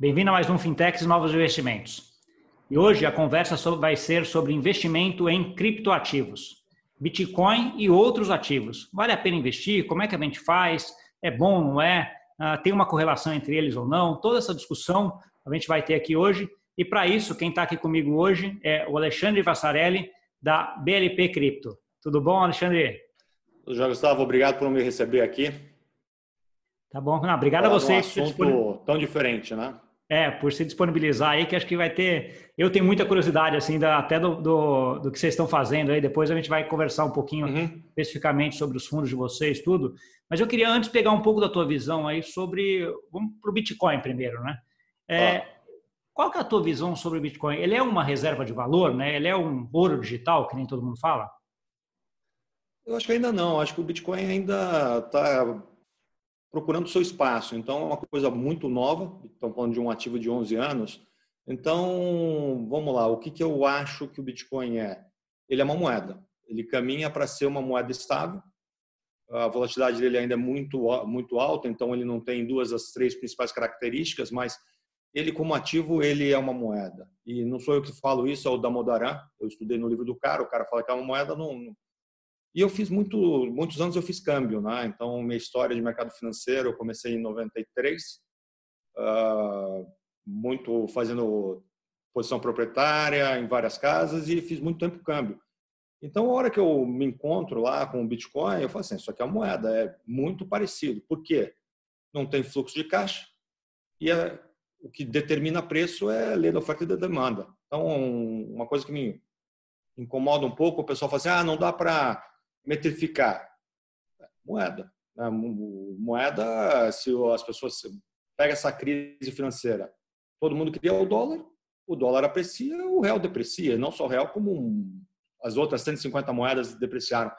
Bem-vindo a mais um Fintechs Novos Investimentos. E hoje a conversa vai ser sobre investimento em criptoativos, Bitcoin e outros ativos. Vale a pena investir? Como é que a gente faz? É bom, não é? Ah, tem uma correlação entre eles ou não? Toda essa discussão a gente vai ter aqui hoje. E para isso, quem está aqui comigo hoje é o Alexandre Vassarelli, da BLP Cripto. Tudo bom, Alexandre? Já Gustavo, obrigado por me receber aqui. Tá bom. Não, obrigado Falar a vocês. Um assunto tão diferente, né? É, por se disponibilizar aí, que acho que vai ter. Eu tenho muita curiosidade, assim, da, até do, do, do, que vocês estão fazendo aí. Depois a gente vai conversar um pouquinho uhum. especificamente sobre os fundos de vocês, tudo. Mas eu queria antes pegar um pouco da tua visão aí sobre. Vamos para o Bitcoin primeiro, né? É. Qual que é a tua visão sobre o Bitcoin? Ele é uma reserva de valor, né? Ele é um ouro digital, que nem todo mundo fala? Eu acho que ainda não. Acho que o Bitcoin ainda está procurando seu espaço. Então, é uma coisa muito nova. Estamos falando de um ativo de 11 anos. Então, vamos lá. O que, que eu acho que o Bitcoin é? Ele é uma moeda. Ele caminha para ser uma moeda estável. A volatilidade dele ainda é muito, muito alta, então ele não tem duas das três principais características, mas ele como ativo, ele é uma moeda. E não sou eu que falo isso, é o Damodaran. Eu estudei no livro do cara, o cara fala que é uma moeda, não, e eu fiz muito, muitos anos eu fiz câmbio, né? Então minha história de mercado financeiro eu comecei em 93, uh, ah, muito fazendo posição proprietária em várias casas e fiz muito tempo câmbio. Então a hora que eu me encontro lá com o Bitcoin, eu falo assim, isso aqui é uma moeda, é muito parecido. Por quê? Não tem fluxo de caixa e é, o que determina preço é a lei da oferta e da demanda. Então uma coisa que me incomoda um pouco, o pessoal fala assim, ah, não dá para metrificar? Moeda. Né? Moeda, se as pessoas pegam essa crise financeira, todo mundo queria o dólar, o dólar aprecia, o real deprecia, não só o real, como as outras 150 moedas depreciaram.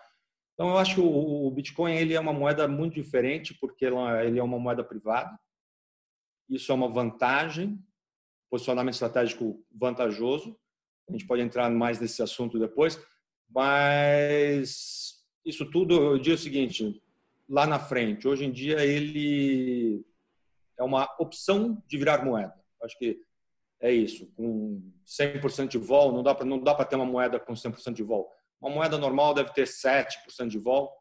Então, eu acho que o Bitcoin ele é uma moeda muito diferente, porque ele é uma moeda privada. Isso é uma vantagem, posicionamento estratégico vantajoso. A gente pode entrar mais nesse assunto depois, mas isso tudo, eu digo o seguinte, lá na frente, hoje em dia ele é uma opção de virar moeda. Acho que é isso. Com 100% de vol, não dá para não dá para ter uma moeda com 100% de vol. Uma moeda normal deve ter 7% de vol,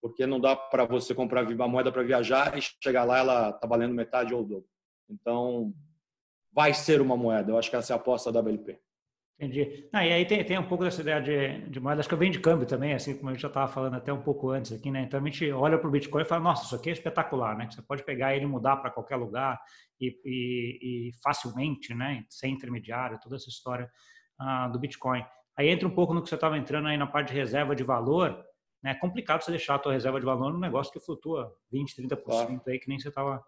porque não dá para você comprar uma moeda para viajar e chegar lá ela está valendo metade ou dobro. Então, vai ser uma moeda. Eu acho que essa é a aposta da WLP. Entendi. Ah, e aí tem, tem um pouco dessa ideia de, de moeda, acho que eu venho de câmbio também, assim como a gente já estava falando até um pouco antes aqui, né? Então a gente olha para o Bitcoin e fala, nossa, isso aqui é espetacular, né? Você pode pegar ele e mudar para qualquer lugar e, e, e, facilmente, né? Sem intermediário, toda essa história ah, do Bitcoin. Aí entra um pouco no que você estava entrando aí na parte de reserva de valor, né? É complicado você deixar a tua reserva de valor num negócio que flutua 20, 30% claro. aí, que nem você estava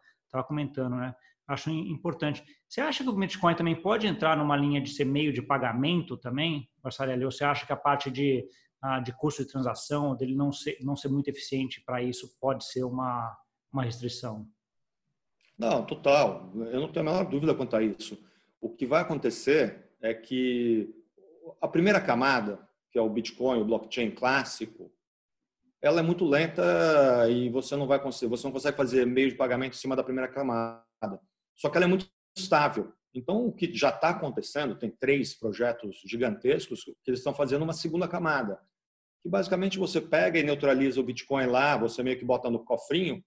comentando, né? Acho importante. Você acha que o Bitcoin também pode entrar numa linha de ser meio de pagamento também, Marcelo? Ou você acha que a parte de, ah, de custo de transação, dele não ser, não ser muito eficiente para isso, pode ser uma, uma restrição? Não, total. Eu não tenho a menor dúvida quanto a isso. O que vai acontecer é que a primeira camada, que é o Bitcoin, o blockchain clássico, ela é muito lenta e você não vai conseguir, você não consegue fazer meio de pagamento em cima da primeira camada. Só que ela é muito estável. Então, o que já está acontecendo, tem três projetos gigantescos que eles estão fazendo uma segunda camada, que basicamente você pega e neutraliza o Bitcoin lá, você meio que bota no cofrinho,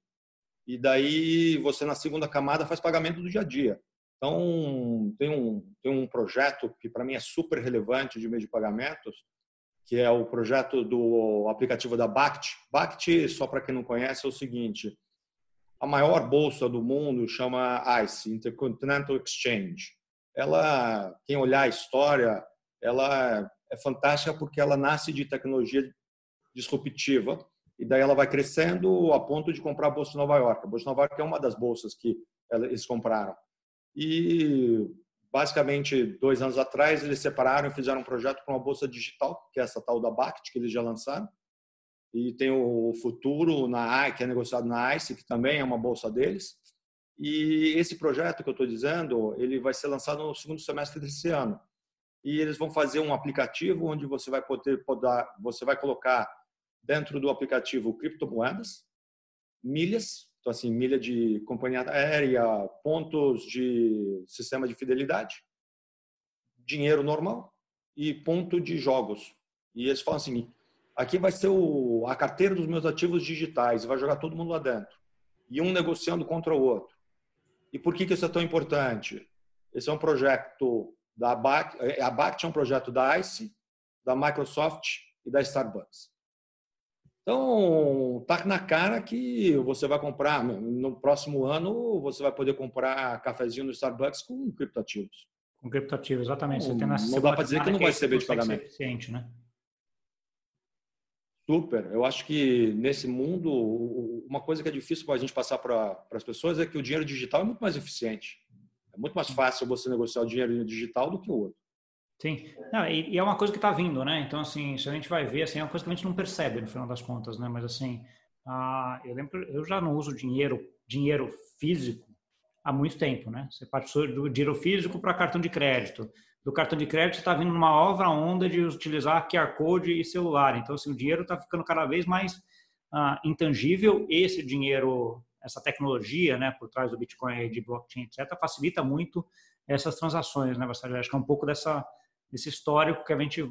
e daí você na segunda camada faz pagamento do dia a dia. Então, tem um, tem um projeto que para mim é super relevante de meio de pagamentos, que é o projeto do aplicativo da BACT. BACT, só para quem não conhece, é o seguinte, a maior bolsa do mundo chama ICE, Intercontinental Exchange. Ela, quem olhar a história, ela é fantástica porque ela nasce de tecnologia disruptiva e daí ela vai crescendo a ponto de comprar a bolsa de Nova York. A bolsa de Nova York é uma das bolsas que eles compraram. E basicamente dois anos atrás eles separaram e fizeram um projeto para uma bolsa digital, que é essa tal da BACT que eles já lançaram e tem o futuro na que é negociado na ICE, que também é uma bolsa deles. E esse projeto que eu estou dizendo, ele vai ser lançado no segundo semestre desse ano. E eles vão fazer um aplicativo onde você vai poder, você vai colocar dentro do aplicativo criptomoedas, milhas, Então, assim, milha de companhia aérea, pontos de sistema de fidelidade, dinheiro normal e ponto de jogos. E eles falam assim, aqui vai ser o, a carteira dos meus ativos digitais, vai jogar todo mundo lá dentro. E um negociando contra o outro. E por que, que isso é tão importante? Esse é um projeto da ABAC, a ABAC é um projeto da ICE, da Microsoft e da Starbucks. Então, tá na cara que você vai comprar, no próximo ano, você vai poder comprar cafezinho no Starbucks com criptativos. Com criptativos, exatamente. Não, não dá para dizer que não vai ser meio de pagamento. Eficiente, né? Super. Eu acho que nesse mundo, uma coisa que é difícil para a gente passar para as pessoas é que o dinheiro digital é muito mais eficiente. É muito mais fácil você negociar o dinheiro digital do que o outro. Sim, não, e, e, é uma coisa que está vindo, né? Então, assim, se a gente vai ver, assim, é uma coisa que a gente não percebe no final das contas, né? Mas, assim, ah, eu lembro, eu já não uso dinheiro, dinheiro físico há muito tempo, né? Você passou do dinheiro físico para cartão de crédito. Do cartão de crédito está vindo uma nova onda de utilizar QR Code e celular. Então, assim, o dinheiro está ficando cada vez mais ah, intangível. Esse dinheiro, essa tecnologia, né, por trás do Bitcoin, de blockchain, etc., facilita muito essas transações, né, Vassalho? Acho que é um pouco dessa esse histórico que a gente,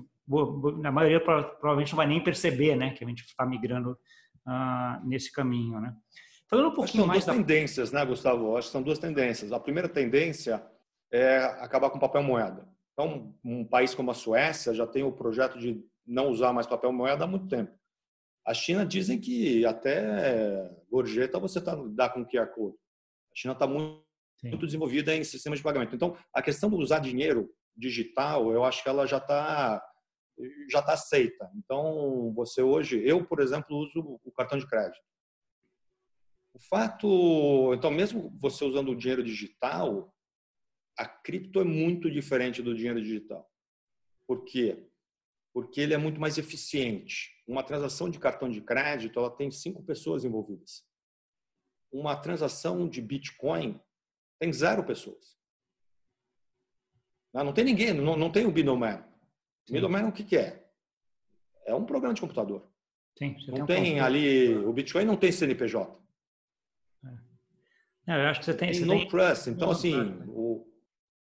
na maioria provavelmente não vai nem perceber, né, que a gente está migrando uh, nesse caminho, né. Falando um pouquinho são mais duas da... tendências, né, Gustavo? Acho que são duas tendências. A primeira tendência é acabar com papel moeda. Então, um país como a Suécia já tem o projeto de não usar mais papel moeda há muito tempo. A China dizem que até gorjeta você tá, dá com QR Code. A China está muito, muito desenvolvida em sistemas de pagamento. Então, a questão de usar dinheiro digital, eu acho que ela já está já está aceita. Então, você hoje, eu, por exemplo, uso o cartão de crédito. O fato, então, mesmo você usando o dinheiro digital, a cripto é muito diferente do dinheiro digital. Por quê? Porque ele é muito mais eficiente. Uma transação de cartão de crédito, ela tem cinco pessoas envolvidas. Uma transação de Bitcoin tem zero pessoas. Não, tem ninguém, não, não tem o Binoman. O o que, que é? É um programa de computador. Sim, não tem, tem ali, o Bitcoin não tem CNPJ. É. eu acho que você tem. Tem no tem... trust. Então, assim,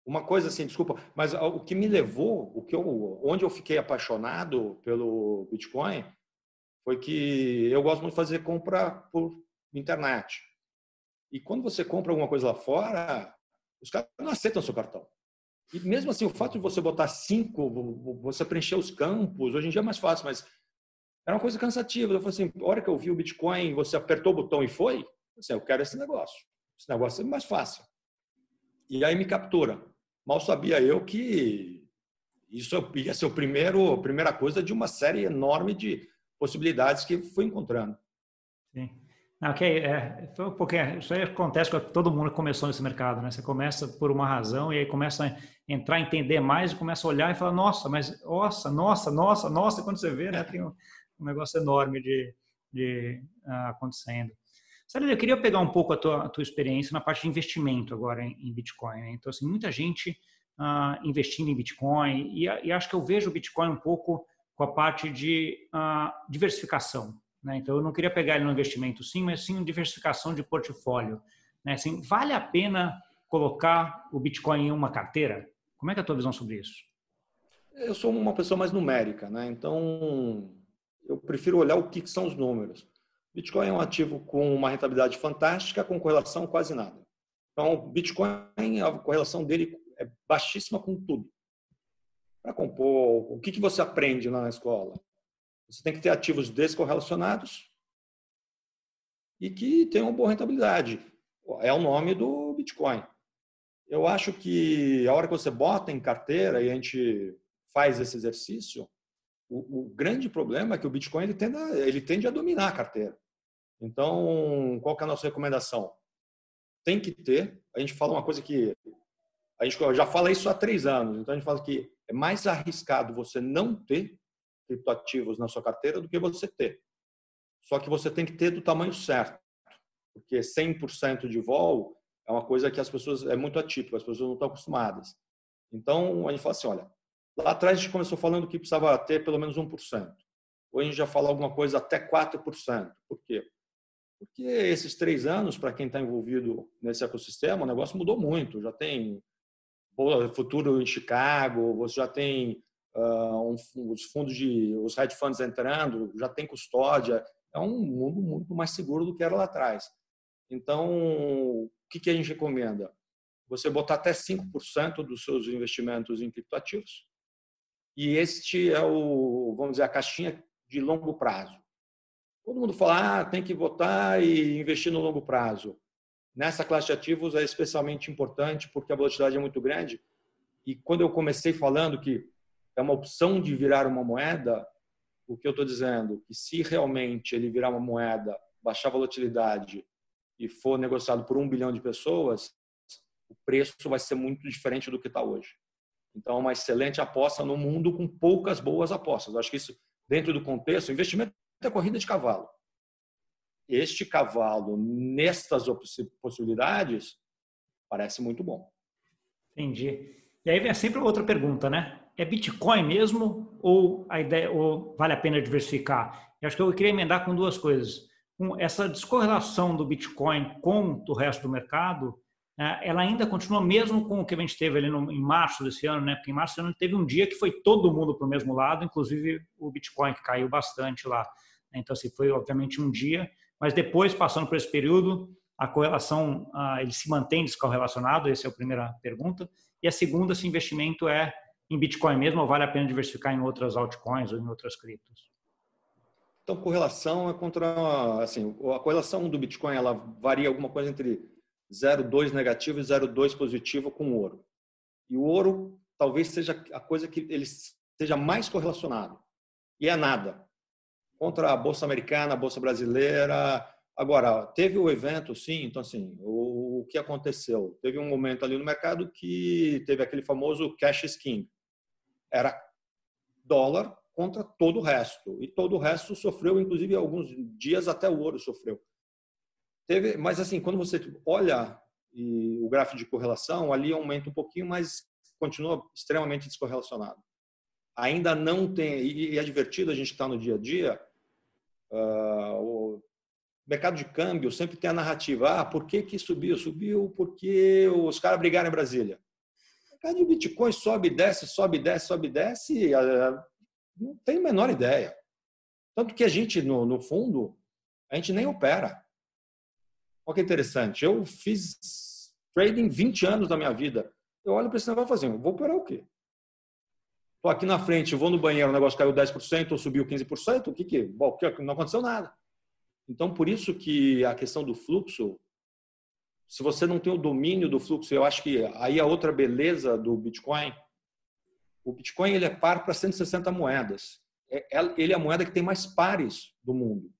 uma coisa assim, desculpa, mas o que me levou, o que eu, onde eu fiquei apaixonado pelo Bitcoin, foi que eu gosto muito de fazer compra por internet. E quando você compra alguma coisa lá fora, os caras não aceitam seu cartão. E mesmo assim, o fato de você botar cinco, você preencher os campos, hoje em dia é mais fácil, mas era uma coisa cansativa. Eu falei assim, a hora que eu vi o Bitcoin, você apertou o botão e foi, assim, eu quero esse negócio. Esse negócio é mais fácil. E aí me captura. Mal sabia eu que isso ia ser o primeiro, a primeira coisa de uma série enorme de possibilidades que fui encontrando. Sim. Ok, é, porque isso aí acontece com todo mundo que começou nesse mercado, né? Você começa por uma razão e aí começa a entrar, entender mais e começa a olhar e falar, nossa, mas nossa, nossa, nossa, nossa, quando você vê, né, tem um, um negócio enorme de, de uh, acontecendo. Sabe, eu queria pegar um pouco a tua, a tua experiência na parte de investimento agora em, Bitcoin. Né? Então, assim, muita gente uh, investindo em Bitcoin e, e, acho que eu vejo o Bitcoin um pouco com a parte de uh, diversificação. Né? Então, eu não queria pegar ele no investimento sim, mas sim diversificação de portfólio. Né? Assim, vale a pena colocar o Bitcoin em uma carteira? Como é, é a tua visão sobre isso? Eu sou uma pessoa mais numérica, né? então eu prefiro olhar o que são os números. Bitcoin é um ativo com uma rentabilidade fantástica, com correlação quase nada. Então, Bitcoin, a correlação dele é baixíssima com tudo. Para compor, o que, que você aprende na escola? Você tem que ter ativos descorrelacionados e que tenham boa rentabilidade. É o nome do Bitcoin. Eu acho que a hora que você bota em carteira e a gente faz esse exercício, o, o grande problema é que o Bitcoin ele tende, a, ele tende a dominar a carteira. Então, qual que é a nossa recomendação? Tem que ter. A gente fala uma coisa que a gente já fala isso há três anos. Então a gente fala que é mais arriscado você não ter criptoativos na sua carteira do que você ter. Só que você tem que ter do tamanho certo, porque 100% de vol é uma coisa que as pessoas é muito atípica, as pessoas não estão acostumadas. Então, a gente fala assim, olha, lá atrás a gente começou falando que precisava ter pelo menos 1%. Hoje a gente já fala alguma coisa até 4%. Por quê? Porque esses três anos, para quem está envolvido nesse ecossistema, o negócio mudou muito. Já tem futuro em Chicago, você já tem uh, um, os fundos de os hedge funds entrando, já tem custódia. É um mundo muito mais seguro do que era lá atrás. Então, o que, que a gente recomenda? Você botar até 5% dos seus investimentos em criptoativos. E este é o, vamos dizer, a caixinha de longo prazo. Todo mundo fala, ah, tem que votar e investir no longo prazo. Nessa classe de ativos é especialmente importante porque a volatilidade é muito grande. E quando eu comecei falando que é uma opção de virar uma moeda, o que eu estou dizendo? Que se realmente ele virar uma moeda, baixar a volatilidade e for negociado por um bilhão de pessoas, o preço vai ser muito diferente do que está hoje. Então, é uma excelente aposta no mundo com poucas boas apostas. Eu acho que isso, dentro do contexto, investimento é corrida de cavalo. Este cavalo, nestas possibilidades, parece muito bom. Entendi. E aí vem sempre outra pergunta, né? É Bitcoin mesmo ou a ideia ou vale a pena diversificar? Eu acho que eu queria emendar com duas coisas. Um, essa descorrelação do Bitcoin com o resto do mercado, ela ainda continua mesmo com o que a gente teve ali no, em março desse ano, né? Porque em março ano teve um dia que foi todo mundo para o mesmo lado, inclusive o Bitcoin que caiu bastante lá. Então, assim, foi obviamente um dia, mas depois, passando por esse período, a correlação, ele se mantém descorrelacionado, essa é a primeira pergunta. E a segunda, se investimento é em Bitcoin mesmo ou vale a pena diversificar em outras altcoins ou em outras criptos? Então, correlação é contra, assim, a correlação do Bitcoin, ela varia alguma coisa entre 0,2 negativo e 0,2 positivo com ouro. E o ouro talvez seja a coisa que ele seja mais correlacionado. E é nada contra a Bolsa Americana, a Bolsa Brasileira. Agora, teve o evento, sim, então, assim, o, o que aconteceu? Teve um momento ali no mercado que teve aquele famoso cash skin. Era dólar contra todo o resto. E todo o resto sofreu, inclusive, alguns dias até o ouro sofreu. Teve, mas, assim, quando você olha e o gráfico de correlação, ali aumenta um pouquinho, mas continua extremamente descorrelacionado. Ainda não tem, e é divertido a gente estar no dia a dia, Uh, o mercado de câmbio sempre tem a narrativa: ah, por que, que subiu? Subiu porque os caras brigaram em Brasília. O mercado de Bitcoin sobe, desce, sobe, desce, sobe, desce, uh, não tem a menor ideia. Tanto que a gente, no, no fundo, a gente nem opera. Olha que interessante. Eu fiz trading 20 anos da minha vida. Eu olho para esse negócio e assim, vou operar o quê? Estou aqui na frente, vou no banheiro, o negócio caiu 10% ou subiu 15%, o que que? Bom, não aconteceu nada. Então, por isso que a questão do fluxo, se você não tem o domínio do fluxo, eu acho que aí a outra beleza do Bitcoin, o Bitcoin ele é par para 160 moedas. É, é, ele é a moeda que tem mais pares do mundo.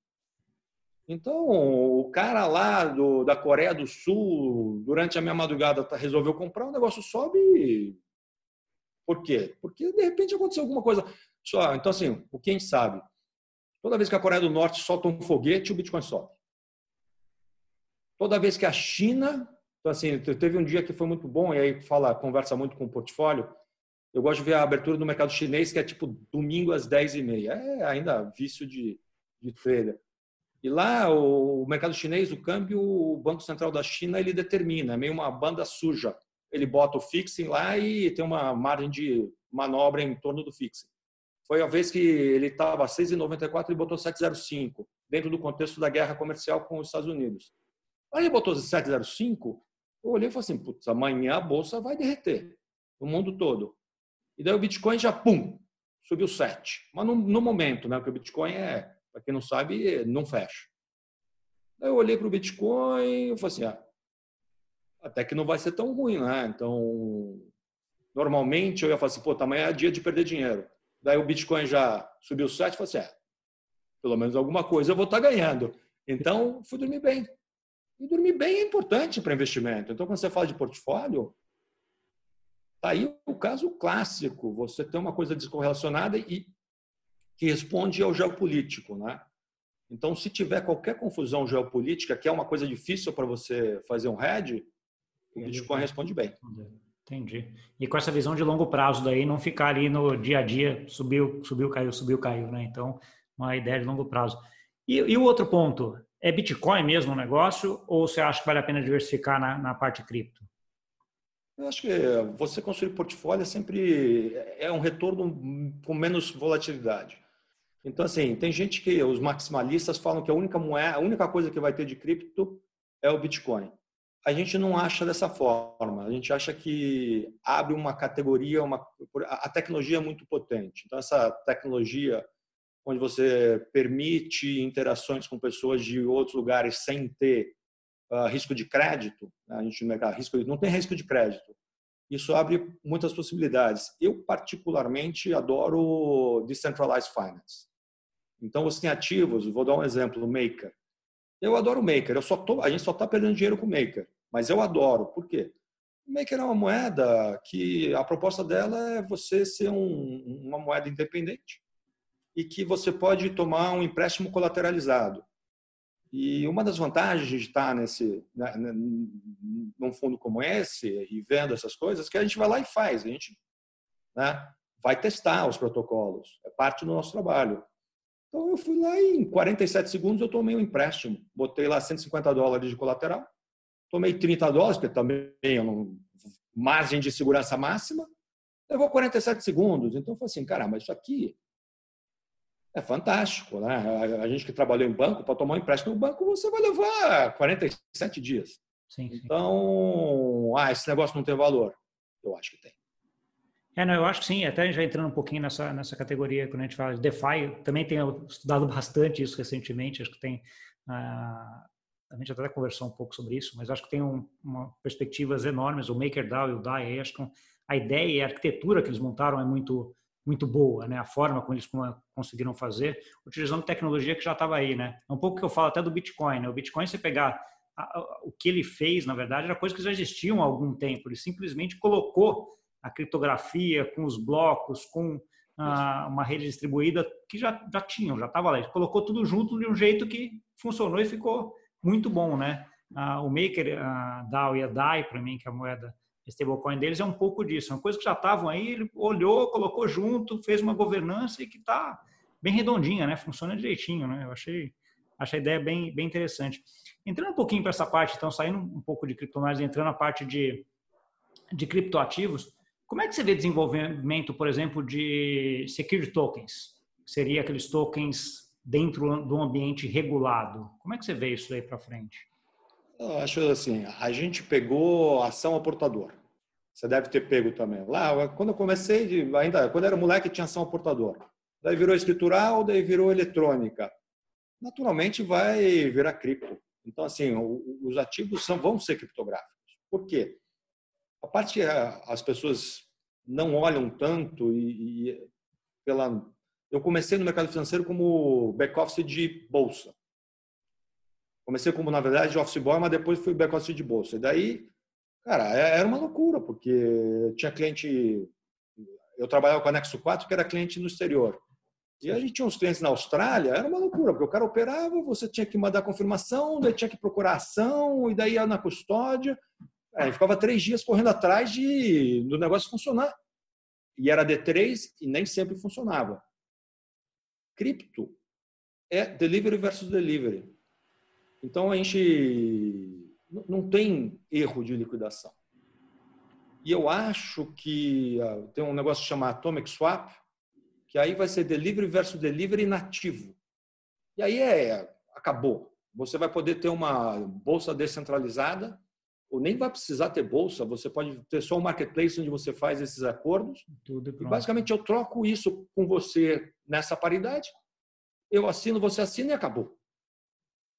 Então, o cara lá do, da Coreia do Sul, durante a minha madrugada, tá, resolveu comprar, o negócio sobe por quê? Porque de repente aconteceu alguma coisa. Só, então, assim, o que a gente sabe? Toda vez que a Coreia do Norte solta um foguete, o Bitcoin sobe. Toda vez que a China. Então, assim, teve um dia que foi muito bom, e aí fala, conversa muito com o portfólio. Eu gosto de ver a abertura do mercado chinês, que é tipo domingo às 10h30. É ainda vício de, de trader. E lá, o mercado chinês, o câmbio, o Banco Central da China, ele determina, é meio uma banda suja ele bota o fixing lá e tem uma margem de manobra em torno do fixing. Foi a vez que ele estava a 6,94 e botou 7,05, dentro do contexto da guerra comercial com os Estados Unidos. Aí ele botou 7,05, eu olhei e falei assim, putz, amanhã a bolsa vai derreter, no mundo todo. E daí o Bitcoin já, pum, subiu 7. Mas no, no momento, né, porque o Bitcoin é, para quem não sabe, não fecha. Eu olhei para o Bitcoin e falei assim, ah, até que não vai ser tão ruim, né? Então, normalmente eu ia falar assim, pô, amanhã é dia de perder dinheiro. Daí o Bitcoin já subiu 7, falei assim, é, pelo menos alguma coisa eu vou estar tá ganhando. Então, fui dormir bem. E dormir bem é importante para investimento. Então, quando você fala de portfólio, tá aí o caso clássico. Você tem uma coisa descorrelacionada e que responde ao geopolítico, né? Então, se tiver qualquer confusão geopolítica, que é uma coisa difícil para você fazer um hedge, o Bitcoin responde bem. Entendi. E com essa visão de longo prazo daí, não ficar ali no dia a dia, subiu, subiu, caiu, subiu, caiu, né? Então, uma ideia de longo prazo. E, e o outro ponto, é Bitcoin mesmo o negócio ou você acha que vale a pena diversificar na, na parte cripto? Eu acho que você construir portfólio é sempre é um retorno com menos volatilidade. Então, assim, tem gente que os maximalistas falam que a única moeda, a única coisa que vai ter de cripto é o Bitcoin. A gente não acha dessa forma. A gente acha que abre uma categoria, uma a tecnologia é muito potente. Então, essa tecnologia onde você permite interações com pessoas de outros lugares sem ter uh, risco de crédito, né? a gente não, risco, não tem risco de crédito. Isso abre muitas possibilidades. Eu, particularmente, adoro Decentralized Finance. Então, você tem ativos, vou dar um exemplo, o Maker. Eu adoro o Maker, eu só tô, a gente só está perdendo dinheiro com o Maker, mas eu adoro. Por quê? O Maker é uma moeda que a proposta dela é você ser um, uma moeda independente e que você pode tomar um empréstimo colateralizado. E uma das vantagens de estar nesse, né, né, num fundo como esse e vendo essas coisas, é que a gente vai lá e faz, a gente né, vai testar os protocolos, é parte do nosso trabalho. Então eu fui lá e em 47 segundos eu tomei um empréstimo, botei lá 150 dólares de colateral, tomei 30 dólares, porque também é uma margem de segurança máxima, levou 47 segundos. Então eu falei assim, cara, mas isso aqui é fantástico, né? A gente que trabalhou em banco, para tomar um empréstimo no banco, você vai levar 47 dias. Sim, sim. Então, ah, esse negócio não tem valor. Eu acho que tem. É, não, eu acho que sim, até já entrando um pouquinho nessa, nessa categoria, quando a gente fala de DeFi, também tenho estudado bastante isso recentemente, acho que tem, ah, a gente até conversou um pouco sobre isso, mas acho que tem um, uma perspectivas enormes, o MakerDAO e o DAI, acho que a ideia e a arquitetura que eles montaram é muito muito boa, né? A forma como eles conseguiram fazer, utilizando tecnologia que já estava aí, né? É um pouco que eu falo até do Bitcoin, né? O Bitcoin, você pegar a, a, o que ele fez, na verdade, era coisa que já existiam há algum tempo. Ele simplesmente colocou a criptografia com os blocos, com a, uma rede distribuída que já, já tinham, já estava lá. Ele colocou tudo junto de um jeito que funcionou e ficou muito bom, né? o Maker, a DAO e a DAI, para mim, que é a moeda stablecoin deles é um pouco disso. É uma coisa que já estavam aí, ele olhou, colocou junto, fez uma governança e que está bem redondinha, né? Funciona direitinho, né? Eu achei, achei a ideia bem, bem interessante. Entrando um pouquinho para essa parte, então, saindo um pouco de criptomoedas, entrando na parte de, de criptoativos, como é que você vê desenvolvimento, por exemplo, de security tokens? Seria aqueles tokens dentro de um ambiente regulado. Como é que você vê isso aí para frente? Eu acho assim, a gente pegou ação ao portador. Você deve ter pego também. Lá, quando eu comecei, ainda quando era moleque, tinha ação ao portador. Daí virou escritural, daí virou eletrônica. Naturalmente vai virar cripto. Então, assim, os ativos são, vão ser criptográficos. Por quê? A parte que as pessoas não olham tanto e, e pela eu comecei no mercado financeiro como back-office de bolsa. Comecei como, na verdade, office boy, mas depois fui back-office de bolsa. E daí Cara, é, era uma loucura, porque tinha cliente. Eu trabalhava com a Nexo 4, que era cliente no exterior. E a gente tinha uns clientes na Austrália, era uma loucura, porque o cara operava, você tinha que mandar confirmação, daí tinha que procurar ação, e daí ia na custódia. Aí ficava três dias correndo atrás de, do negócio funcionar. E era D3 e nem sempre funcionava. Cripto é delivery versus delivery. Então a gente não tem erro de liquidação. E eu acho que uh, tem um negócio chamado Atomic Swap, que aí vai ser delivery versus delivery nativo. E aí é, acabou. Você vai poder ter uma bolsa descentralizada, ou nem vai precisar ter bolsa, você pode ter só um marketplace onde você faz esses acordos. Tudo e basicamente eu troco isso com você nessa paridade, eu assino, você assina e acabou.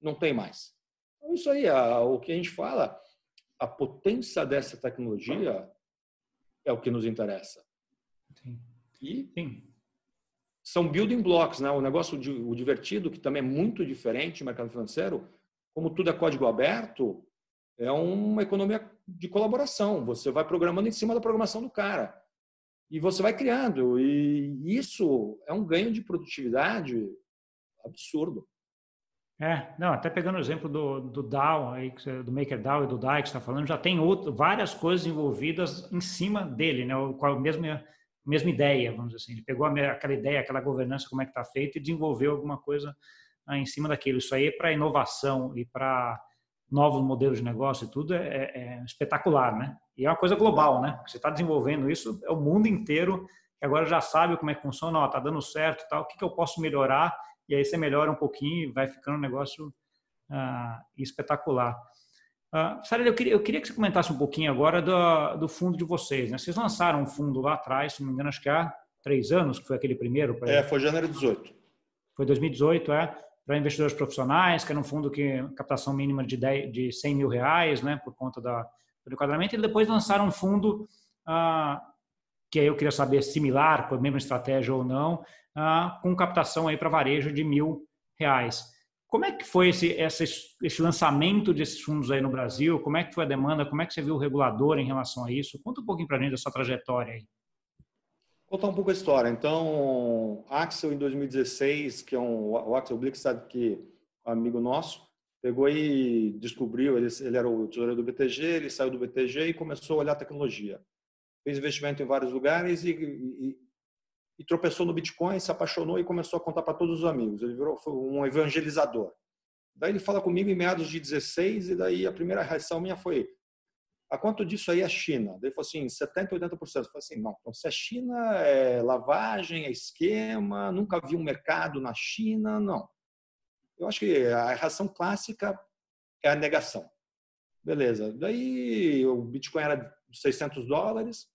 Não tem mais. Então, isso aí, a, o que a gente fala, a potência dessa tecnologia é o que nos interessa. Sim. E Sim. são building blocks, né? O negócio, o divertido, que também é muito diferente no mercado financeiro, como tudo é código aberto, é uma economia de colaboração. Você vai programando em cima da programação do cara. E você vai criando. E isso é um ganho de produtividade absurdo. É, não, até pegando o exemplo do, do DAO, aí, do MakerDAO e do DAI que você está falando, já tem outro, várias coisas envolvidas em cima dele, né? Com a mesma, mesma ideia, vamos dizer assim. Ele pegou aquela ideia, aquela governança, como é que está feita e desenvolveu alguma coisa ah, em cima daquilo. Isso aí para inovação e para novos modelos de negócio e tudo é, é, é, espetacular, né? E é uma coisa global, né? Você está desenvolvendo isso, é o mundo inteiro que agora já sabe como é que funciona, ó, tá dando certo, tal, o que, que eu posso melhorar? E aí você melhora um pouquinho e vai ficando um negócio ah, espetacular. Uh, Sarah, eu queria, eu queria que você comentasse um pouquinho agora do, do fundo de vocês. Né? Vocês lançaram um fundo lá atrás, se não me engano, acho que há três anos, que foi aquele primeiro. Pra... É, foi janeiro de 18. Foi 2018, é para investidores profissionais, que era um fundo que captação mínima de, 10, de 100 mil reais, né, por conta da, do enquadramento, e depois lançaram um fundo ah, que aí eu queria saber similar, com a mesma estratégia ou não, ah, com captação aí para varejo de mil reais. Como é que foi esse, esse, lançamento desses fundos aí no Brasil? Como é que foi a demanda? Como é que você viu o regulador em relação a isso? Conta um pouquinho para gente sua trajetória aí. Contar um pouco a história. Então, Axel, em 2016, que é um, o Axel Blick, sabe que é um amigo nosso, pegou e descobriu, ele, ele era o tesoureiro do BTG, ele saiu do BTG e começou a olhar a tecnologia. Fez investimento em vários lugares e, e, e tropeçou no Bitcoin, se apaixonou e começou a contar para todos os amigos. Ele virou um evangelizador. Daí ele fala comigo em meados de 16 e daí a primeira reação minha foi a quanto disso aí é China? Daí falou assim, 70%, 80%. Eu falei assim, não, então se é China, é lavagem, é esquema, nunca vi um mercado na China, não. Eu acho que a reação clássica é a negação. Beleza. Daí o Bitcoin era 600 dólares,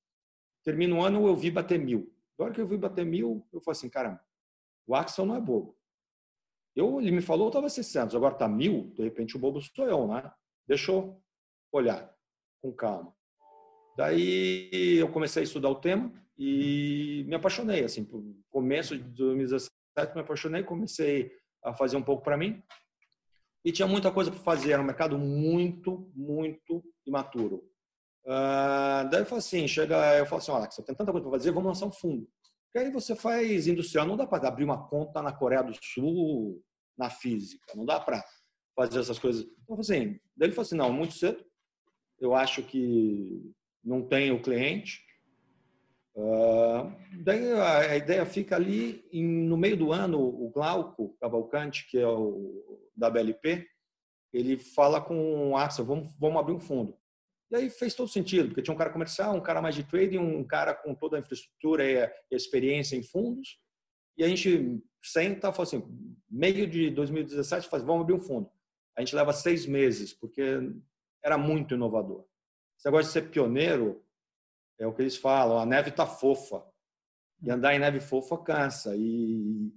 termina o ano eu vi bater mil. Na hora que eu vi bater mil, eu falei assim, caramba, o Axel não é bobo. Eu, ele me falou, estava 600, agora está mil, de repente o bobo sou eu, né? Deixa eu olhar com calma. Daí eu comecei a estudar o tema e me apaixonei. Assim, no começo de 2017 me apaixonei, comecei a fazer um pouco para mim e tinha muita coisa para fazer. Era um mercado muito, muito imaturo. Uh, daí eu falei assim, chega, eu falo assim, olha, você tem tanta coisa para fazer, vamos lançar um fundo. E aí você faz industrial, não dá para abrir uma conta na Coreia do Sul na física, não dá para fazer essas coisas. Então, assim, daí ele falou assim, não, muito cedo, eu acho que não tem o cliente. Uh, daí a, ideia fica ali, em, no meio do ano, o Glauco Cavalcante, que é o da BLP, ele fala com o Axel, vamos, vamos abrir um fundo. E aí fez todo sentido, porque tinha um cara comercial, um cara mais de trading, um cara com toda a infraestrutura e a experiência em fundos. E a gente senta fala assim, meio de 2017, faz, vamos abrir um fundo. A gente leva seis meses, porque era muito inovador. Esse negócio de ser pioneiro é o que eles falam, a neve está fofa. E andar em neve fofa cansa. E,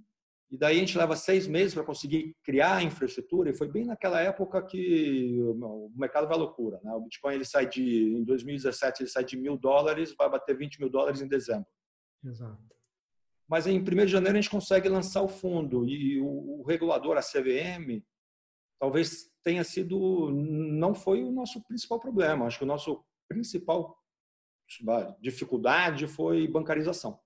e daí a gente leva seis meses para conseguir criar a infraestrutura. E foi bem naquela época que o mercado vai à loucura. Né? O Bitcoin ele sai de, em 2017, ele sai de mil dólares, vai bater 20 mil dólares em dezembro. Exato. Mas em 1 de janeiro a gente consegue lançar o fundo. E o, o regulador, a CVM, talvez tenha sido não foi o nosso principal problema. Acho que o nosso principal dificuldade foi bancarização.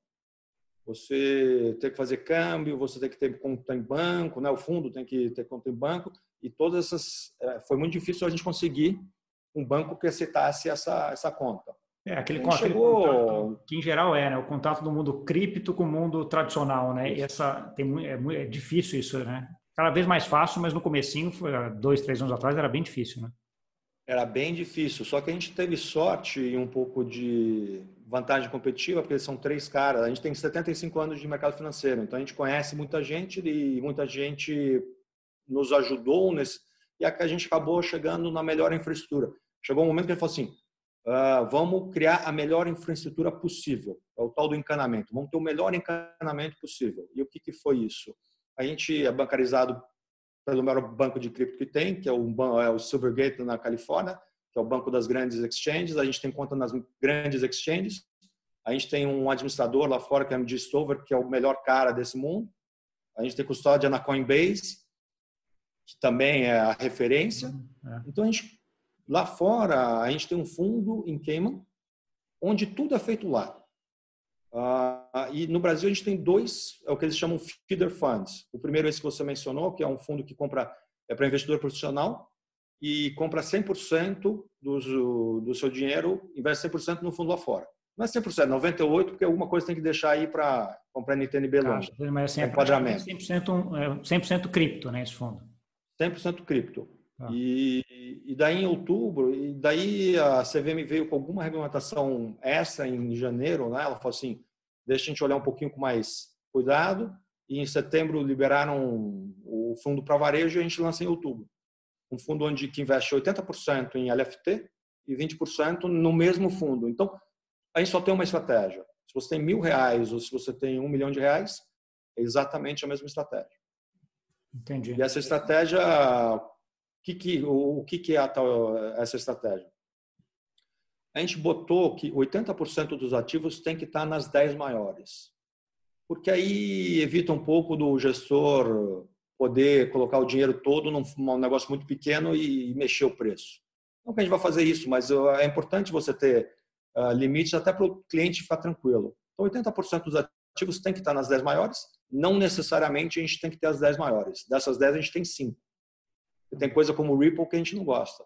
Você tem que fazer câmbio, você tem que ter conta em banco, né? O fundo tem que ter conta em banco e todas essas é, foi muito difícil a gente conseguir um banco que aceitasse essa essa conta. É, aquele, contato, chegou... que em geral é, né? O contato do mundo cripto com o mundo tradicional, né? Isso. E essa tem é, é difícil isso, né? cada vez mais fácil, mas no comecinho, foi, dois, três anos atrás, era bem difícil, né? Era bem difícil, só que a gente teve sorte e um pouco de vantagem competitiva, porque são três caras. A gente tem 75 anos de mercado financeiro, então a gente conhece muita gente e muita gente nos ajudou nesse. E a gente acabou chegando na melhor infraestrutura. Chegou um momento que ele falou assim: uh, vamos criar a melhor infraestrutura possível. É o tal do encanamento. Vamos ter o melhor encanamento possível. E o que, que foi isso? A gente é bancarizado pelo maior banco de cripto que tem, que é o, é o Silvergate na Califórnia, que é o banco das grandes exchanges. A gente tem conta nas grandes exchanges. A gente tem um administrador lá fora, que é o MD Stover, que é o melhor cara desse mundo. A gente tem custódia na Coinbase, que também é a referência. Uhum, é. Então, a gente, lá fora, a gente tem um fundo em Cayman, onde tudo é feito lá. Uh, e no Brasil a gente tem dois, é o que eles chamam feeder funds. O primeiro é esse que você mencionou, que é um fundo que compra é para investidor profissional e compra 100% do, do seu dinheiro, investe 100% no fundo lá fora. Não é 100%, 98%, porque alguma coisa tem que deixar aí para comprar NTNB longe. Mas assim, é enquadramento. 100%, 100 é, cripto, né, esse fundo? 100% cripto. Ah. E, e daí em outubro, e daí a CVM veio com alguma regulamentação extra em janeiro, né? Ela falou assim, deixa a gente olhar um pouquinho com mais cuidado. E em setembro liberaram o fundo para varejo e a gente lança em outubro. Um fundo onde que investe 80% em LFT e 20% no mesmo fundo. Então, a gente só tem uma estratégia. Se você tem mil reais ou se você tem um milhão de reais, é exatamente a mesma estratégia. Entendi. E essa estratégia, que que, o, que, que é tal, essa estratégia? A gente botou que 80% dos ativos tem que estar nas 10 maiores. Porque aí evita um pouco do gestor poder colocar o dinheiro todo num negócio muito pequeno e mexer o preço. Não que a gente vai fazer isso, mas é importante você ter uh, limites até para o cliente ficar tranquilo. Então, 80% dos ativos tem que estar nas 10 maiores, não necessariamente a gente tem que ter as 10 maiores. Dessas 10, a gente tem 5. E tem coisa como o Ripple que a gente não gosta.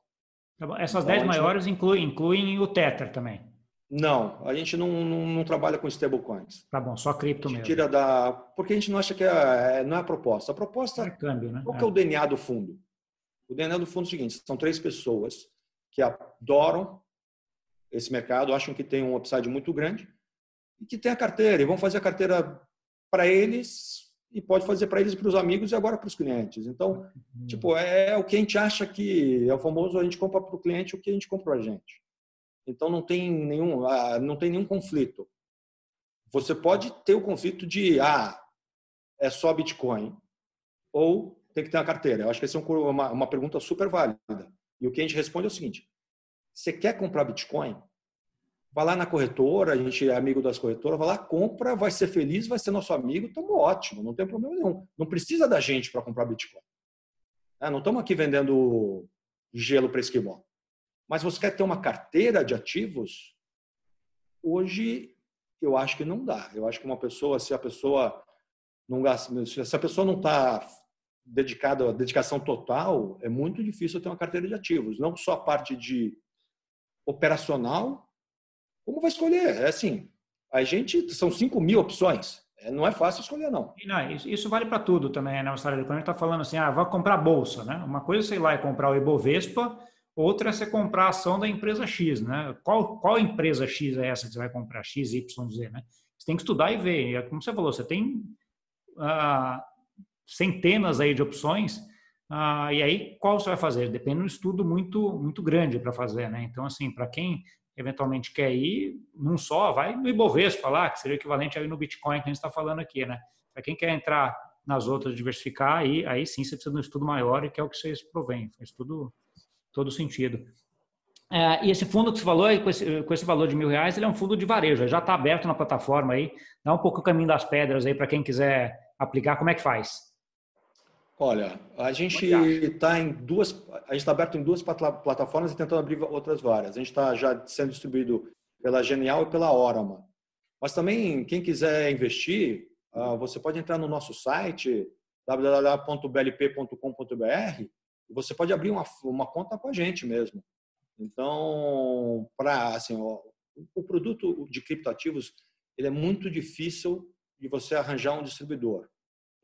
Tá Essas então, 10 maiores não... incluem, incluem o Tether também? Não, a gente não, não, não, trabalha com stablecoins. Tá bom, só cripto mesmo. Tira da, porque a gente não acha que é, é não é a proposta. A proposta é câmbio, né? Qual é. é o DNA do fundo? O DNA do fundo é o seguinte: são três pessoas que adoram esse mercado, acham que tem um upside muito grande e que tem a carteira e vão fazer a carteira para eles e pode fazer para eles para os amigos e agora para os clientes. Então, uhum. tipo, é, é o que a gente acha que é o famoso a gente compra para o cliente o que a gente compra para a gente. Então não tem nenhum ah, não tem nenhum conflito. Você pode ter o conflito de ah é só Bitcoin ou tem que ter uma carteira. Eu acho que essa é uma, uma pergunta super válida. E o que a gente responde é o seguinte: você quer comprar Bitcoin? Vai lá na corretora, a gente é amigo das corretoras, vai lá, compra, vai ser feliz, vai ser nosso amigo, estamos ótimo, não tem problema nenhum. Não precisa da gente para comprar Bitcoin. É, não estamos aqui vendendo gelo para esquimó. Mas você quer ter uma carteira de ativos? Hoje, eu acho que não dá. Eu acho que uma pessoa, se a pessoa não gasta, se a pessoa não está dedicada, dedicação total, é muito difícil ter uma carteira de ativos. Não só a parte de operacional, como vai escolher? É assim, a gente são 5 mil opções. É, não é fácil escolher, não. não isso, vale para tudo também, né? Quando a gente está falando assim, ah, vai comprar bolsa, né? Uma coisa, sei lá, é comprar o Ibovespa, outra é você comprar a ação da empresa X, né? Qual, qual empresa X é essa que você vai comprar? X, Y, Z, né? Você tem que estudar e ver. É como você falou, você tem ah, centenas aí de opções ah, e aí, qual você vai fazer? Depende de um estudo muito, muito grande para fazer, né? Então, assim, para quem eventualmente quer ir num só, vai no Ibovespa lá, que seria o equivalente aí no Bitcoin que a gente está falando aqui, né? Para quem quer entrar nas outras, diversificar, aí, aí sim você precisa de um estudo maior e que é o que vocês provém. Faz tudo, todo sentido. É, e esse fundo que você falou, com esse, com esse valor de mil reais, ele é um fundo de varejo, já está aberto na plataforma aí. Dá um pouco o caminho das pedras aí para quem quiser aplicar, como é que faz? Olha, a gente está em duas, a gente está aberto em duas plataformas e tentando abrir outras várias. A gente está já sendo distribuído pela Genial e pela Orama. Mas também, quem quiser investir, ah, você pode entrar no nosso site www.blp.com.br você pode abrir uma, uma conta com a gente mesmo. Então, para assim, o produto de criptoativos ele é muito difícil de você arranjar um distribuidor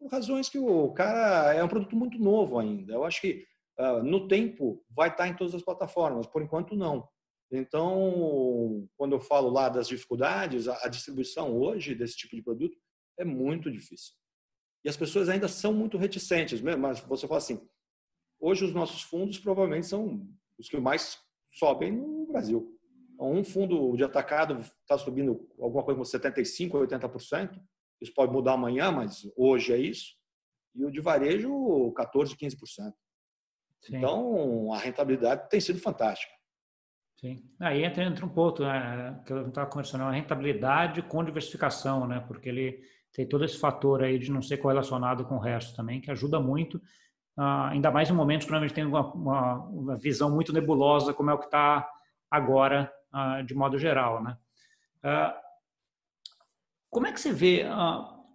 por razões que o cara é um produto muito novo ainda. Eu acho que uh, no tempo vai estar em todas as plataformas, por enquanto não. Então, quando eu falo lá das dificuldades, a, a distribuição hoje desse tipo de produto é muito difícil. E as pessoas ainda são muito reticentes, mas você fala assim, hoje os nossos fundos provavelmente são os que mais sobem no Brasil. Então, um fundo de atacado está subindo alguma coisa como 75%, 80%. Isso pode mudar amanhã, mas hoje é isso. E o de varejo, 14%, 15%. Sim. Então, a rentabilidade tem sido fantástica. Sim. Aí entra, entra um ponto né, que eu estava conversando, a rentabilidade com diversificação, né? Porque ele tem todo esse fator aí de não ser correlacionado com o resto também, que ajuda muito, uh, ainda mais em momentos que a gente tem uma, uma, uma, visão muito nebulosa, como é o que está agora, uh, de modo geral, né? Uh, como é que você vê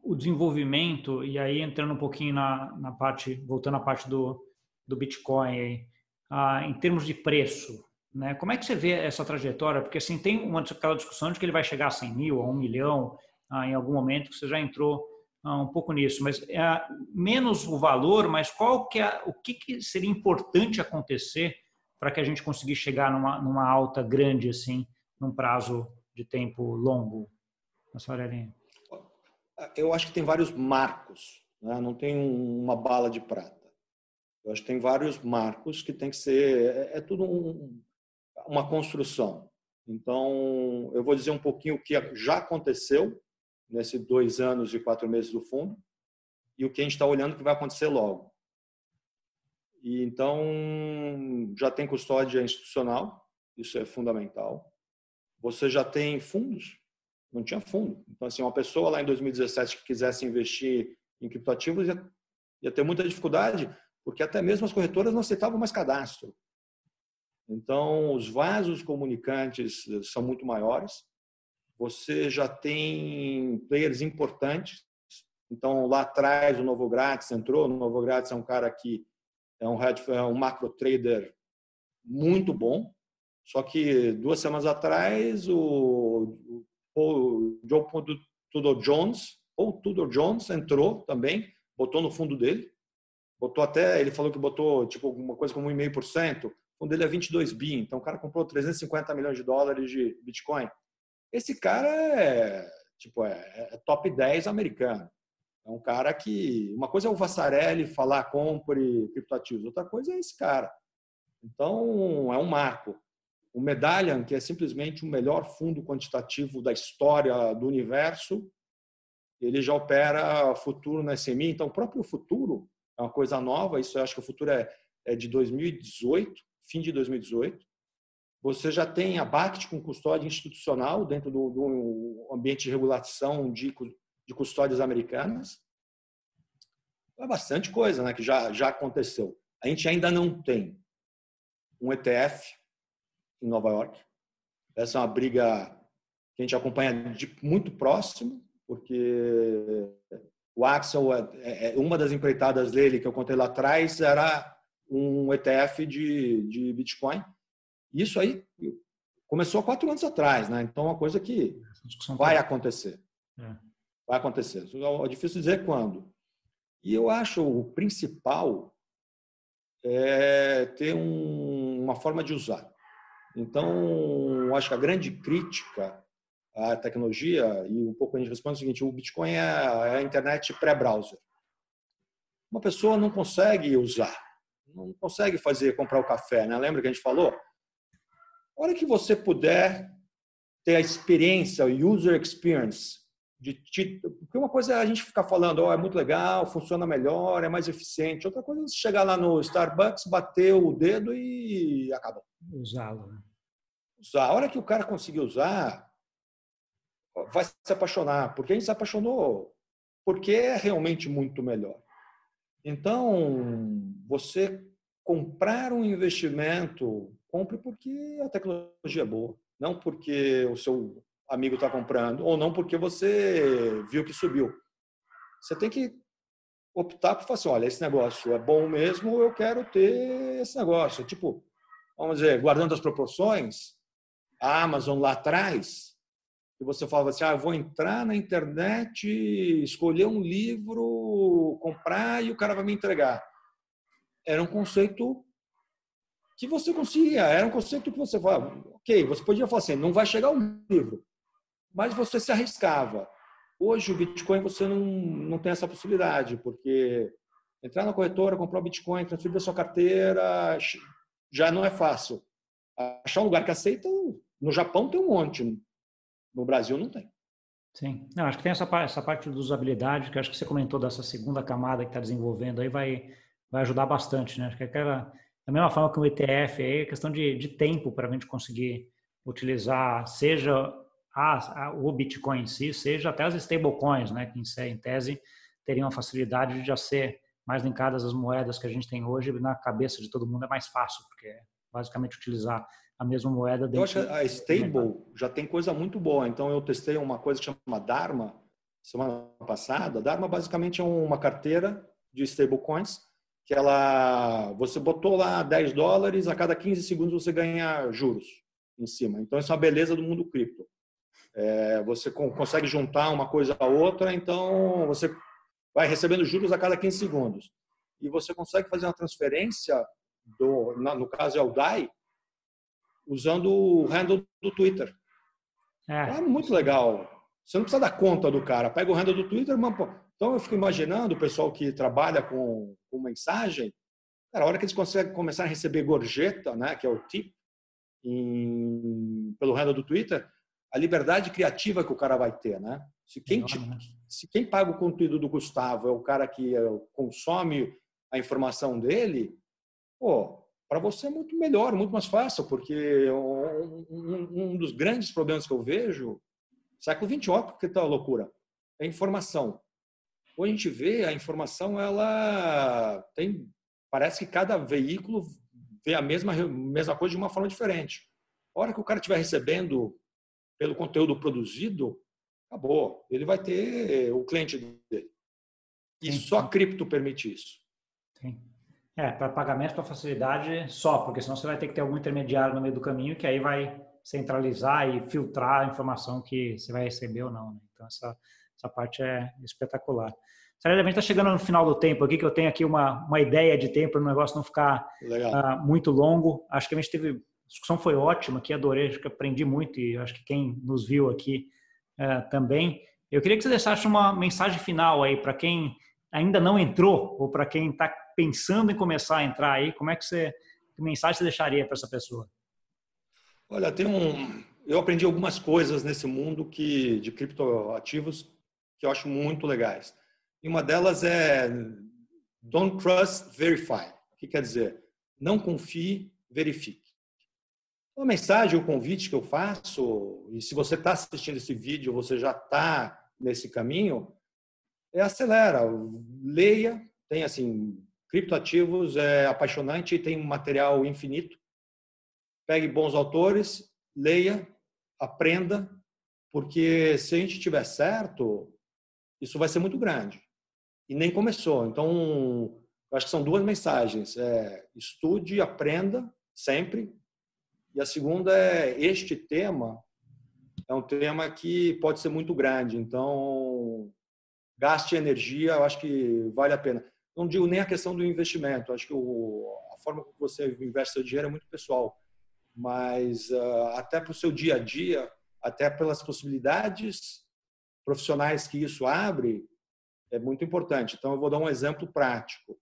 o desenvolvimento, e aí entrando um pouquinho na, na parte, voltando à parte do, do Bitcoin, aí, em termos de preço? Né? Como é que você vê essa trajetória? Porque assim, tem uma aquela discussão de que ele vai chegar a 100 mil, a 1 milhão, ah, em algum momento, que você já entrou ah, um pouco nisso. Mas é, menos o valor, mas qual que é, o que, que seria importante acontecer para que a gente conseguisse chegar numa, numa alta grande assim, num prazo de tempo longo? Aurelinha. Eu acho que tem vários marcos, né? não tem uma bala de prata. Eu acho que tem vários marcos que tem que ser. É, é tudo um, uma construção. Então, eu vou dizer um pouquinho o que já aconteceu nesses dois anos e quatro meses do fundo e o que a gente está olhando que vai acontecer logo. E então já tem custódia institucional, isso é fundamental. Você já tem fundos, não tinha fundo. Então assim, uma pessoa lá em 2017 que quisesse investir em criptoativos ia, ia ter muita dificuldade, porque até mesmo as corretoras não aceitavam mais cadastro. Então, os vasos comunicantes são muito maiores. Você já tem players importantes. Então, lá atrás, o Novo Grátis entrou. O Novo Grátis é um cara que é um, é um macro trader muito bom. Só que duas semanas atrás, o, o Joe Tudor Jones, ou Tudor Jones, entrou também, botou no fundo dele. Botou até, ele falou que botou tipo alguma coisa como 1,5% fundo dele é 22 bi, então o cara comprou 350 milhões de dólares de Bitcoin. Esse cara é, tipo, é, é top 10 americano. É um cara que. Uma coisa é o Vassarelli falar compre criptoativos, outra coisa é esse cara. Então, é um marco. O Medallion, que é simplesmente o melhor fundo quantitativo da história do universo, ele já opera futuro na SMI. Então, o próprio futuro é uma coisa nova. Isso eu acho que o futuro é, é de 2018 fim de 2018. Você já tem a BACT com custódia institucional dentro do, do ambiente de regulação de, de custódias americanas. É bastante coisa né, que já, já aconteceu. A gente ainda não tem um ETF em Nova York. Essa é uma briga que a gente acompanha de muito próximo, porque o Axel, é, é uma das empreitadas dele que eu contei lá atrás, era um ETF de, de Bitcoin. Isso aí começou há quatro anos atrás, né? Então é uma coisa que vai acontecer. É. Vai acontecer. É difícil dizer quando. E eu acho o principal é ter um, uma forma de usar. Então, acho que a grande crítica à tecnologia, e um pouco a gente responde o seguinte, o Bitcoin é, é a internet pré-browser. Uma pessoa não consegue usar não consegue fazer comprar o café, né? Lembra que a gente falou? A hora que você puder ter a experiência, o user experience, de, de, porque uma coisa é a gente ficar falando, oh, é muito legal, funciona melhor, é mais eficiente. Outra coisa é você chegar lá no Starbucks, bater o dedo e acabou. Usá-lo. Né? Usar. A hora que o cara conseguir usar, vai se apaixonar, porque a gente se apaixonou porque é realmente muito melhor. Então, você comprar um investimento, compre porque a tecnologia é boa, não porque o seu amigo está comprando, ou não porque você viu que subiu. Você tem que optar por falar assim, olha, esse negócio é bom mesmo, eu quero ter esse negócio. Tipo, vamos dizer, guardando as proporções, a Amazon lá atrás, que você falava assim, ah, eu vou entrar na internet, escolher um livro, comprar e o cara vai me entregar era um conceito que você conseguia, era um conceito que você falava, ok, você podia falar assim, não vai chegar o livro, mas você se arriscava. Hoje o Bitcoin você não, não tem essa possibilidade, porque entrar na corretora, comprar o Bitcoin, transferir da sua carteira, já não é fácil. Achar um lugar que aceita, no Japão tem um monte, no Brasil não tem. Sim, não, acho que tem essa, essa parte de usabilidade, que acho que você comentou dessa segunda camada que está desenvolvendo, aí vai vai ajudar bastante, né? Acho que aquela, da mesma forma que o ETF é questão de, de tempo para a gente conseguir utilizar, seja a, a, o Bitcoin em si, seja até as stablecoins, né? Que em, em tese teriam a facilidade de já ser mais linkadas às moedas que a gente tem hoje, na cabeça de todo mundo é mais fácil, porque é basicamente utilizar a mesma moeda dentro. Eu acho que a stable já tem coisa muito boa. Então eu testei uma coisa que chama Dharma semana passada. Dharma basicamente é uma carteira de stablecoins que ela, você botou lá 10 dólares, a cada 15 segundos você ganha juros em cima. Então, isso é a beleza do mundo cripto. É, você consegue juntar uma coisa a outra, então você vai recebendo juros a cada 15 segundos. E você consegue fazer uma transferência, do, no caso é o DAI, usando o handle do Twitter. É, é muito legal. Você não precisa dar conta do cara. Pega o handle do Twitter, pô, então eu fico imaginando o pessoal que trabalha com, com mensagem, cara, a hora que eles conseguem começar a receber gorjeta, né, que é o tip, em, pelo handle do Twitter, a liberdade criativa que o cara vai ter, né? Se quem, te, se quem paga o conteúdo do Gustavo é o cara que é, consome a informação dele, pô, para você é muito melhor, muito mais fácil, porque um, um, um dos grandes problemas que eu vejo, século XXI, porque tá loucura, é informação. Hoje a gente vê a informação, ela tem, parece que cada veículo vê a mesma, mesma coisa de uma forma diferente. A hora que o cara estiver recebendo pelo conteúdo produzido, acabou. Ele vai ter o cliente dele. E sim, só a cripto permite isso. Sim. É, para pagamento, para facilidade, só, porque senão você vai ter que ter algum intermediário no meio do caminho que aí vai centralizar e filtrar a informação que você vai receber ou não. Né? Então, essa, essa parte é espetacular. Sarelli, a gente está chegando no final do tempo aqui, que eu tenho aqui uma, uma ideia de tempo para o negócio não ficar uh, muito longo. Acho que a gente teve. A discussão foi ótima aqui, adorei, acho que aprendi muito e acho que quem nos viu aqui uh, também. Eu queria que você deixasse uma mensagem final aí para quem ainda não entrou ou para quem está pensando em começar a entrar aí. Como é que você. Que mensagem você deixaria para essa pessoa? Olha, tem um. Eu aprendi algumas coisas nesse mundo que de criptoativos que eu acho muito legais. E uma delas é Don't Trust, Verify. O que quer dizer? Não confie, verifique. A mensagem, o convite que eu faço, e se você está assistindo esse vídeo, você já está nesse caminho, é acelera, leia, tem assim, criptoativos é apaixonante e tem material infinito. Pegue bons autores, leia, aprenda, porque se a gente tiver certo, isso vai ser muito grande e nem começou. Então, acho que são duas mensagens: é, estude, aprenda sempre. E a segunda é este tema é um tema que pode ser muito grande. Então, gaste energia, eu acho que vale a pena. Não digo nem a questão do investimento, acho que o, a forma como você investe seu dinheiro é muito pessoal, mas uh, até para o seu dia a dia, até pelas possibilidades profissionais que isso abre, é muito importante. Então, eu vou dar um exemplo prático.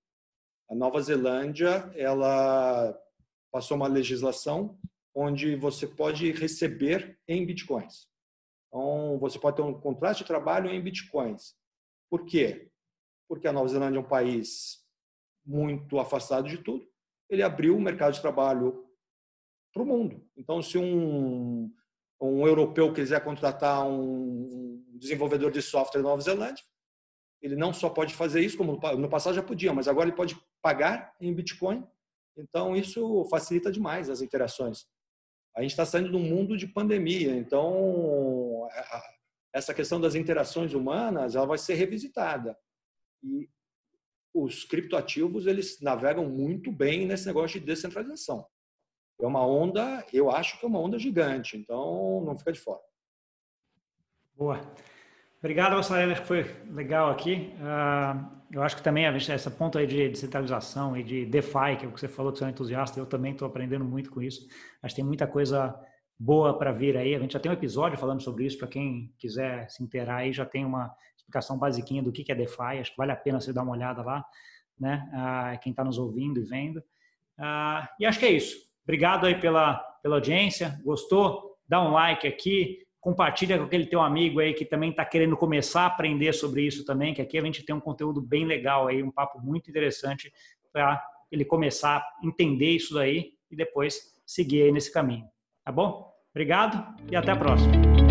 A Nova Zelândia, ela passou uma legislação onde você pode receber em bitcoins. Então, você pode ter um contrato de trabalho em bitcoins. Por quê? Porque a Nova Zelândia é um país muito afastado de tudo. Ele abriu o mercado de trabalho para o mundo. Então, se um, um europeu quiser contratar um desenvolvedor de software na Nova Zelândia, ele não só pode fazer isso, como no passado já podia, mas agora ele pode pagar em Bitcoin. Então, isso facilita demais as interações. A gente está saindo de um mundo de pandemia, então essa questão das interações humanas ela vai ser revisitada. E os criptoativos eles navegam muito bem nesse negócio de descentralização. É uma onda, eu acho que é uma onda gigante, então não fica de fora. Boa. Obrigado, Marcelo. Acho que foi legal aqui. Uh, eu acho que também essa ponta aí de descentralização e de DeFi, que é o que você falou que você é entusiasta, eu também estou aprendendo muito com isso. Acho que tem muita coisa boa para vir aí. A gente já tem um episódio falando sobre isso, para quem quiser se inteirar aí, já tem uma explicação basiquinha do que é DeFi. Acho que vale a pena você dar uma olhada lá, né? Uh, quem está nos ouvindo e vendo. Uh, e acho que é isso. Obrigado aí pela, pela audiência. Gostou? Dá um like aqui compartilha com aquele teu amigo aí que também está querendo começar a aprender sobre isso também, que aqui a gente tem um conteúdo bem legal aí, um papo muito interessante para ele começar a entender isso daí e depois seguir aí nesse caminho. Tá bom? Obrigado e até a próxima.